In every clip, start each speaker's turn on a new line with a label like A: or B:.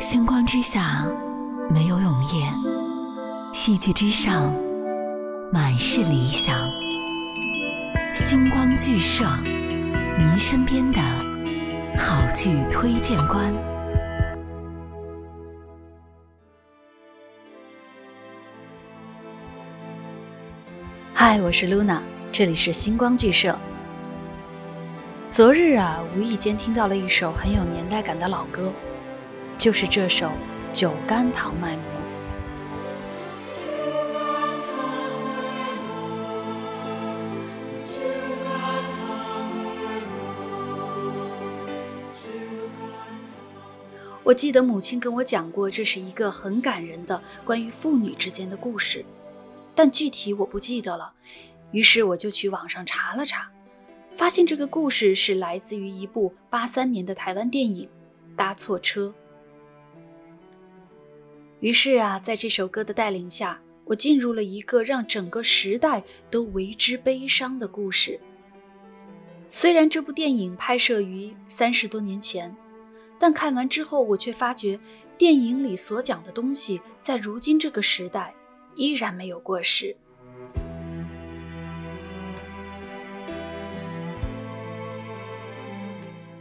A: 星光之下没有永夜，戏剧之上满是理想。星光剧社，您身边的好剧推荐官。
B: 嗨，我是 Luna，这里是星光剧社。昨日啊，无意间听到了一首很有年代感的老歌，就是这首《酒干倘卖无》。我记得母亲跟我讲过，这是一个很感人的关于父女之间的故事，但具体我不记得了。于是我就去网上查了查。发现这个故事是来自于一部八三年的台湾电影《搭错车》。于是啊，在这首歌的带领下，我进入了一个让整个时代都为之悲伤的故事。虽然这部电影拍摄于三十多年前，但看完之后，我却发觉电影里所讲的东西，在如今这个时代依然没有过时。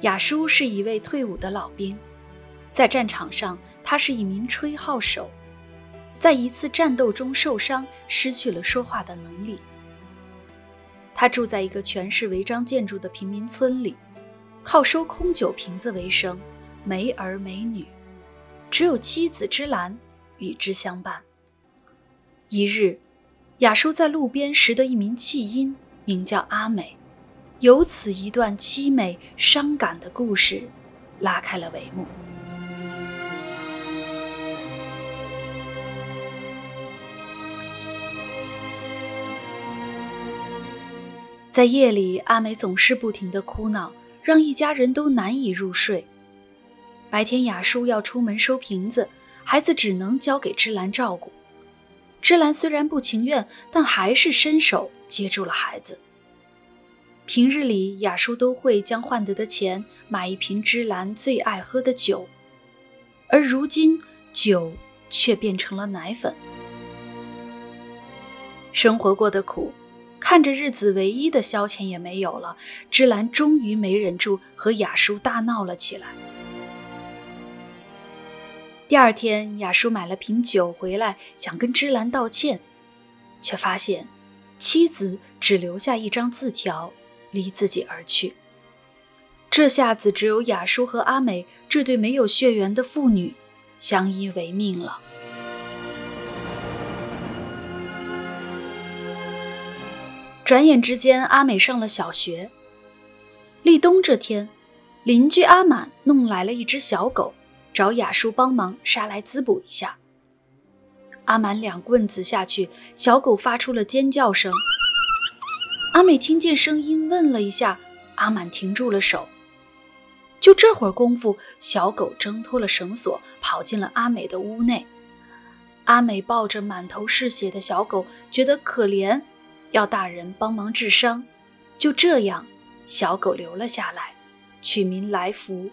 B: 雅叔是一位退伍的老兵，在战场上，他是一名吹号手，在一次战斗中受伤，失去了说话的能力。他住在一个全是违章建筑的贫民村里，靠收空酒瓶子为生，没儿没女，只有妻子芝兰与之相伴。一日，雅叔在路边拾得一名弃婴，名叫阿美。由此，一段凄美伤感的故事拉开了帷幕。在夜里，阿美总是不停的哭闹，让一家人都难以入睡。白天，雅叔要出门收瓶子，孩子只能交给芝兰照顾。芝兰虽然不情愿，但还是伸手接住了孩子。平日里，雅叔都会将换得的钱买一瓶芝兰最爱喝的酒，而如今酒却变成了奶粉。生活过得苦，看着日子唯一的消遣也没有了，芝兰终于没忍住和雅叔大闹了起来。第二天，雅叔买了瓶酒回来，想跟芝兰道歉，却发现妻子只留下一张字条。离自己而去，这下子只有雅叔和阿美这对没有血缘的父女相依为命了。转眼之间，阿美上了小学。立冬这天，邻居阿满弄来了一只小狗，找雅叔帮忙杀来滋补一下。阿满两棍子下去，小狗发出了尖叫声。阿美听见声音，问了一下，阿满停住了手。就这会儿功夫，小狗挣脱了绳索，跑进了阿美的屋内。阿美抱着满头是血的小狗，觉得可怜，要大人帮忙治伤。就这样，小狗留了下来，取名来福。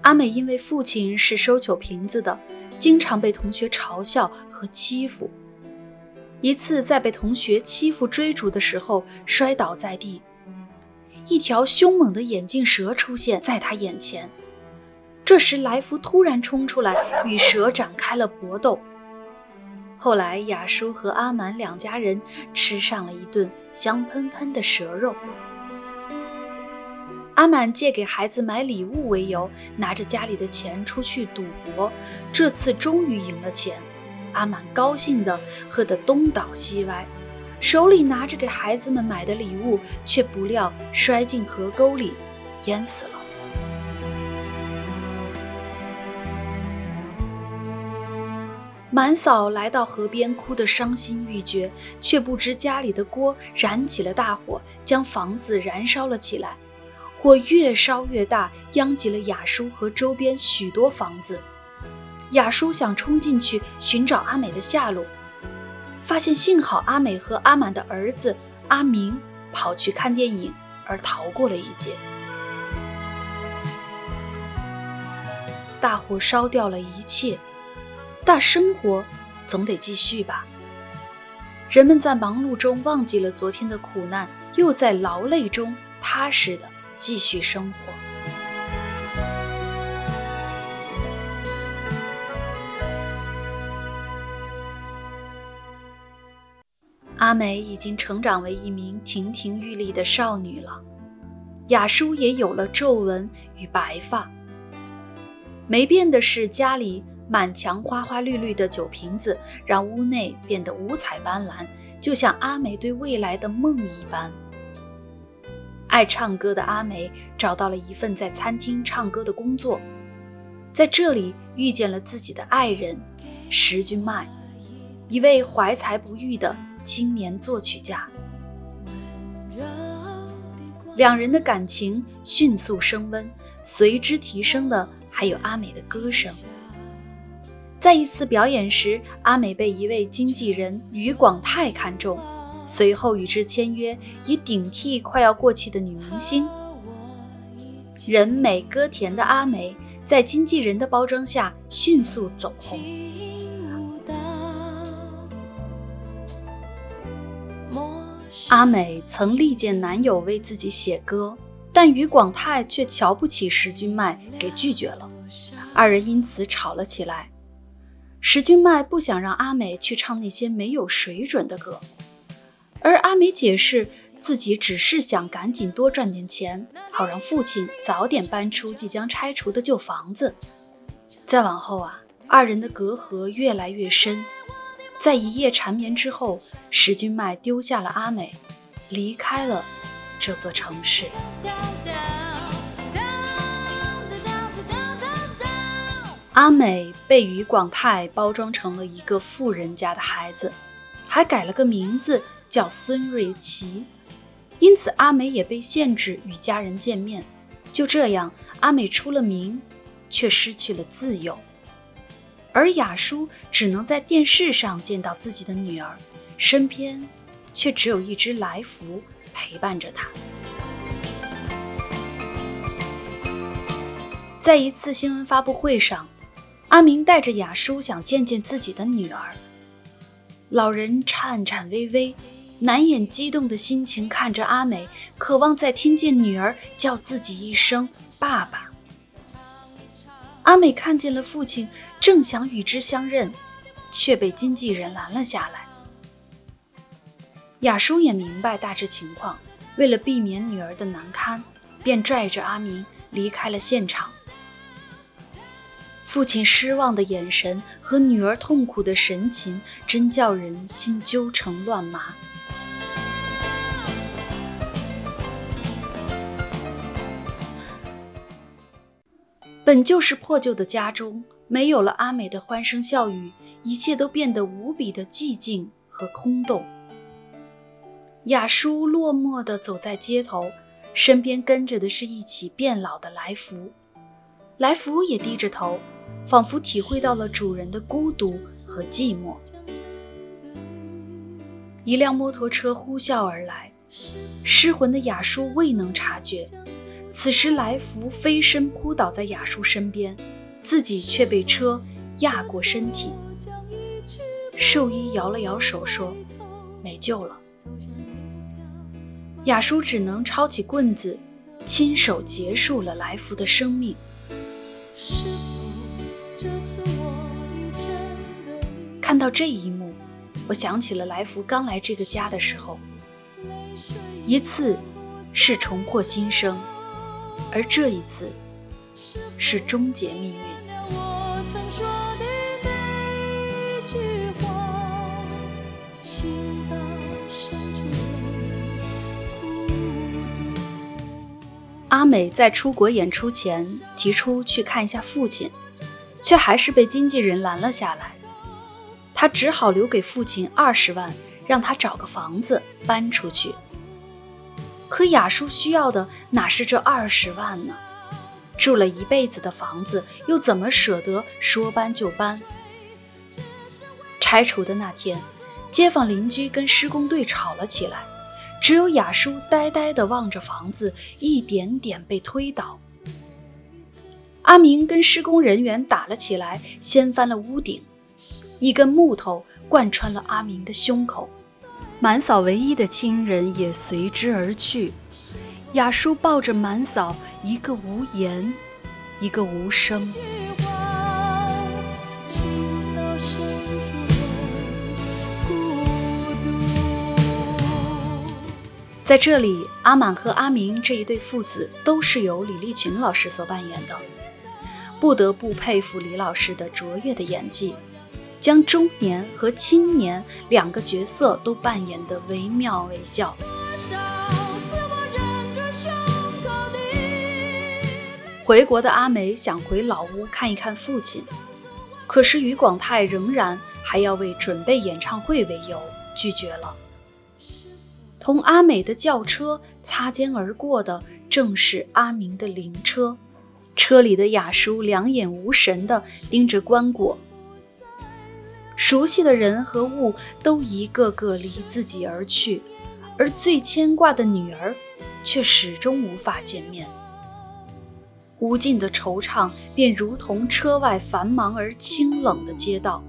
B: 阿美因为父亲是收酒瓶子的。经常被同学嘲笑和欺负。一次在被同学欺负追逐的时候摔倒在地，一条凶猛的眼镜蛇出现在他眼前。这时来福突然冲出来与蛇展开了搏斗。后来雅叔和阿满两家人吃上了一顿香喷喷的蛇肉。阿满借给孩子买礼物为由，拿着家里的钱出去赌博。这次终于赢了钱，阿满高兴的喝得东倒西歪，手里拿着给孩子们买的礼物，却不料摔进河沟里，淹死了。满嫂来到河边哭得伤心欲绝却不知家里的锅燃起了大火将房子燃烧了起来。火越烧越大殃及了雅叔和周边许多房子。雅叔想冲进去寻找阿美的下落发现幸好阿美和阿满的儿子阿明跑去看电影而逃过了一劫。大火烧掉了一切但生活总得继续吧。人们在忙碌中忘记了昨天的苦难，又在劳累中踏实的继续生活。阿美已经成长为一名亭亭玉立的少女了，雅舒也有了皱纹与白发。没变的是家里。满墙花花绿绿的酒瓶子，让屋内变得五彩斑斓，就像阿美对未来的梦一般。爱唱歌的阿美找到了一份在餐厅唱歌的工作，在这里遇见了自己的爱人石君迈，一位怀才不遇的青年作曲家。两人的感情迅速升温，随之提升的还有阿美的歌声。在一次表演时，阿美被一位经纪人余广泰看中，随后与之签约，以顶替快要过气的女明星。人美歌甜的阿美，在经纪人的包装下迅速走红。阿美曾力荐男友为自己写歌，但余广泰却瞧不起石君迈，给拒绝了，二人因此吵了起来。石君迈不想让阿美去唱那些没有水准的歌，而阿美解释自己只是想赶紧多赚点钱，好让父亲早点搬出即将拆除的旧房子。再往后啊，二人的隔阂越来越深。在一夜缠绵之后，石君迈丢下了阿美，离开了这座城市。阿美被余广泰包装成了一个富人家的孩子，还改了个名字叫孙瑞琪，因此阿美也被限制与家人见面。就这样，阿美出了名，却失去了自由。而雅舒只能在电视上见到自己的女儿，身边却只有一只来福陪伴着她。在一次新闻发布会上。阿明带着雅舒想见见自己的女儿，老人颤颤巍巍、难掩激动的心情看着阿美，渴望再听见女儿叫自己一声“爸爸”。阿美看见了父亲，正想与之相认，却被经纪人拦了下来。雅舒也明白大致情况，为了避免女儿的难堪，便拽着阿明离开了现场。父亲失望的眼神和女儿痛苦的神情，真叫人心揪成乱麻。本就是破旧的家中，没有了阿美的欢声笑语，一切都变得无比的寂静和空洞。雅舒落寞地走在街头，身边跟着的是一起变老的来福，来福也低着头。仿佛体会到了主人的孤独和寂寞。一辆摩托车呼啸而来，失魂的雅舒未能察觉。此时来福飞身扑倒在雅舒身边，自己却被车压过身体。兽医摇了摇手说：“没救了。”雅舒只能抄起棍子，亲手结束了来福的生命。看到这一幕，我想起了来福刚来这个家的时候，一次是重获新生，而这一次是终结命运。阿美在出国演出前提出去看一下父亲。却还是被经纪人拦了下来，他只好留给父亲二十万，让他找个房子搬出去。可雅叔需要的哪是这二十万呢？住了一辈子的房子，又怎么舍得说搬就搬？拆除的那天，街坊邻居跟施工队吵了起来，只有雅叔呆呆地望着房子一点点被推倒。阿明跟施工人员打了起来，掀翻了屋顶，一根木头贯穿了阿明的胸口。满嫂唯一的亲人也随之而去。雅叔抱着满嫂，一个无言，一个无声。在这里，阿满和阿明这一对父子都是由李立群老师所扮演的，不得不佩服李老师的卓越的演技，将中年和青年两个角色都扮演得惟妙惟肖。回国的阿美想回老屋看一看父亲，可是于广泰仍然还要为准备演唱会为由拒绝了。同阿美的轿车擦肩而过的正是阿明的灵车，车里的雅叔两眼无神地盯着棺椁。熟悉的人和物都一个个离自己而去，而最牵挂的女儿却始终无法见面。无尽的惆怅便如同车外繁忙而清冷的街道，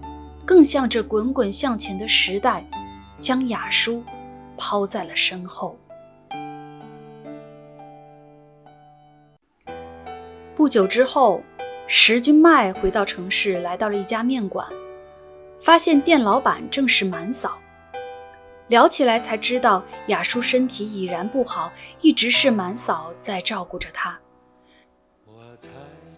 B: 更像这滚滚向前的时代，将雅叔。抛在了身后。不久之后，石君迈回到城市，来到了一家面馆，发现店老板正是满嫂。聊起来才知道，雅叔身体已然不好，一直是满嫂在照顾着他。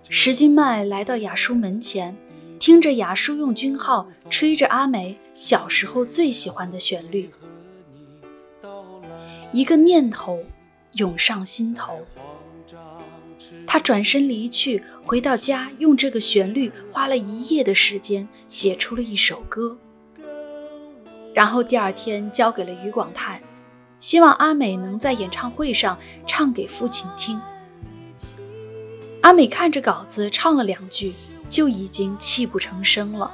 B: 石君迈来到雅叔门前，听着雅叔用军号吹着阿梅小时候最喜欢的旋律。一个念头涌上心头，他转身离去，回到家，用这个旋律花了一夜的时间写出了一首歌，然后第二天交给了于广泰，希望阿美能在演唱会上唱给父亲听。阿美看着稿子唱了两句，就已经泣不成声了。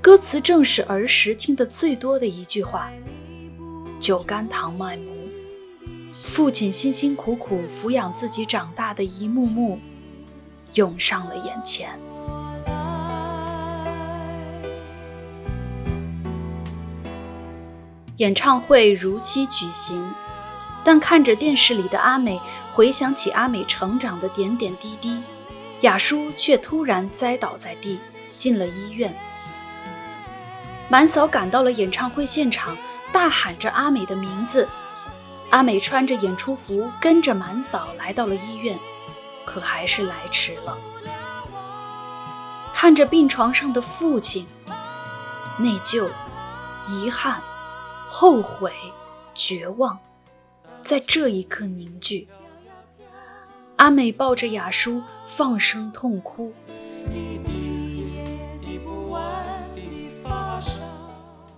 B: 歌词正是儿时听得最多的一句话。酒干倘卖无，父亲辛辛苦苦抚养自己长大的一幕幕，涌上了眼前。演唱会如期举行，但看着电视里的阿美，回想起阿美成长的点点滴滴，雅叔却突然栽倒在地，进了医院。满嫂赶到了演唱会现场。大喊着阿美的名字，阿美穿着演出服，跟着满嫂来到了医院，可还是来迟了。看着病床上的父亲，内疚、遗憾、后悔、绝望，在这一刻凝聚。阿美抱着雅叔，放声痛哭。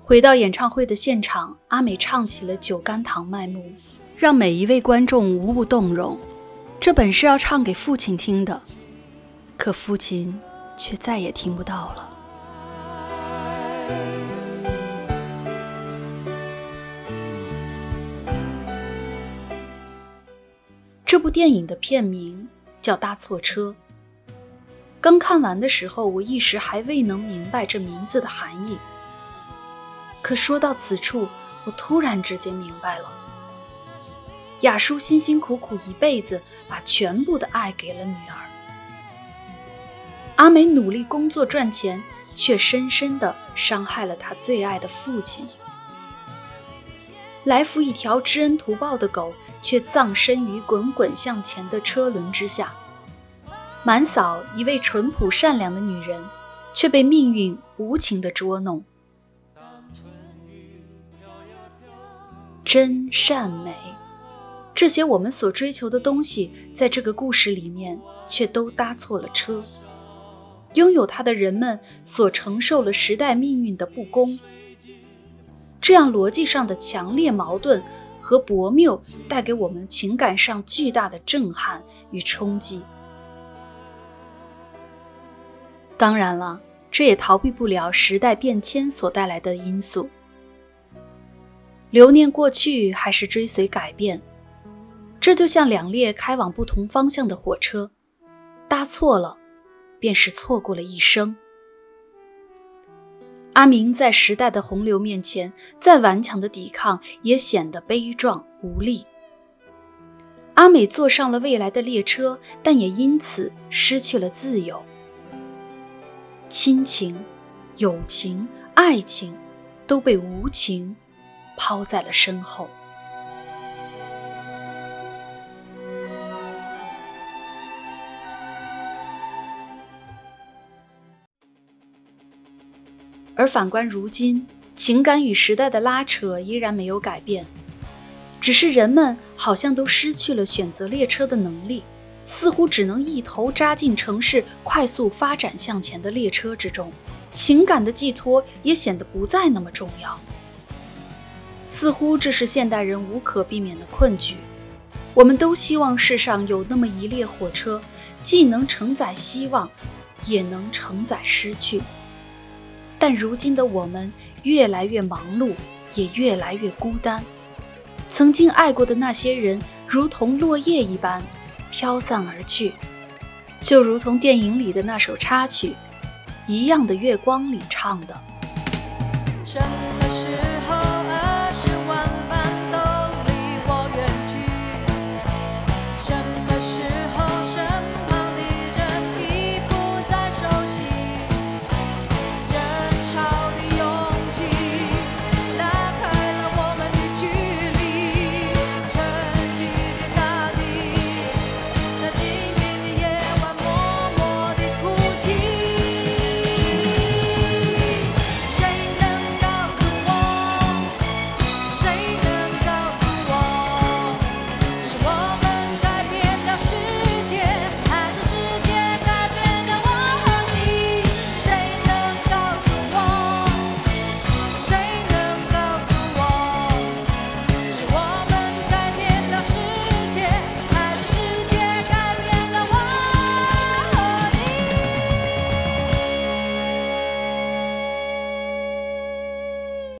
B: 回到演唱会的现场，阿美唱起了《酒干倘卖无》，让每一位观众无不动容。这本是要唱给父亲听的，可父亲却再也听不到了。这部电影的片名叫《搭错车》。刚看完的时候，我一时还未能明白这名字的含义。可说到此处，我突然之间明白了。雅叔辛辛苦苦一辈子，把全部的爱给了女儿。阿美努力工作赚钱，却深深的伤害了她最爱的父亲。来福一条知恩图报的狗，却葬身于滚滚向前的车轮之下。满嫂一位淳朴善良的女人，却被命运无情的捉弄。真善美，这些我们所追求的东西，在这个故事里面却都搭错了车。拥有它的人们所承受了时代命运的不公，这样逻辑上的强烈矛盾和薄谬，带给我们情感上巨大的震撼与冲击。当然了，这也逃避不了时代变迁所带来的因素。留念过去，还是追随改变？这就像两列开往不同方向的火车，搭错了，便是错过了一生。阿明在时代的洪流面前，再顽强的抵抗也显得悲壮无力。阿美坐上了未来的列车，但也因此失去了自由。亲情、友情、爱情，都被无情抛在了身后。而反观如今，情感与时代的拉扯依然没有改变，只是人们好像都失去了选择列车的能力，似乎只能一头扎进城市快速发展向前的列车之中，情感的寄托也显得不再那么重要。似乎这是现代人无可避免的困局。我们都希望世上有那么一列火车，既能承载希望，也能承载失去。但如今的我们越来越忙碌，也越来越孤单。曾经爱过的那些人，如同落叶一般飘散而去，就如同电影里的那首插曲《一样的月光》里唱的。什么是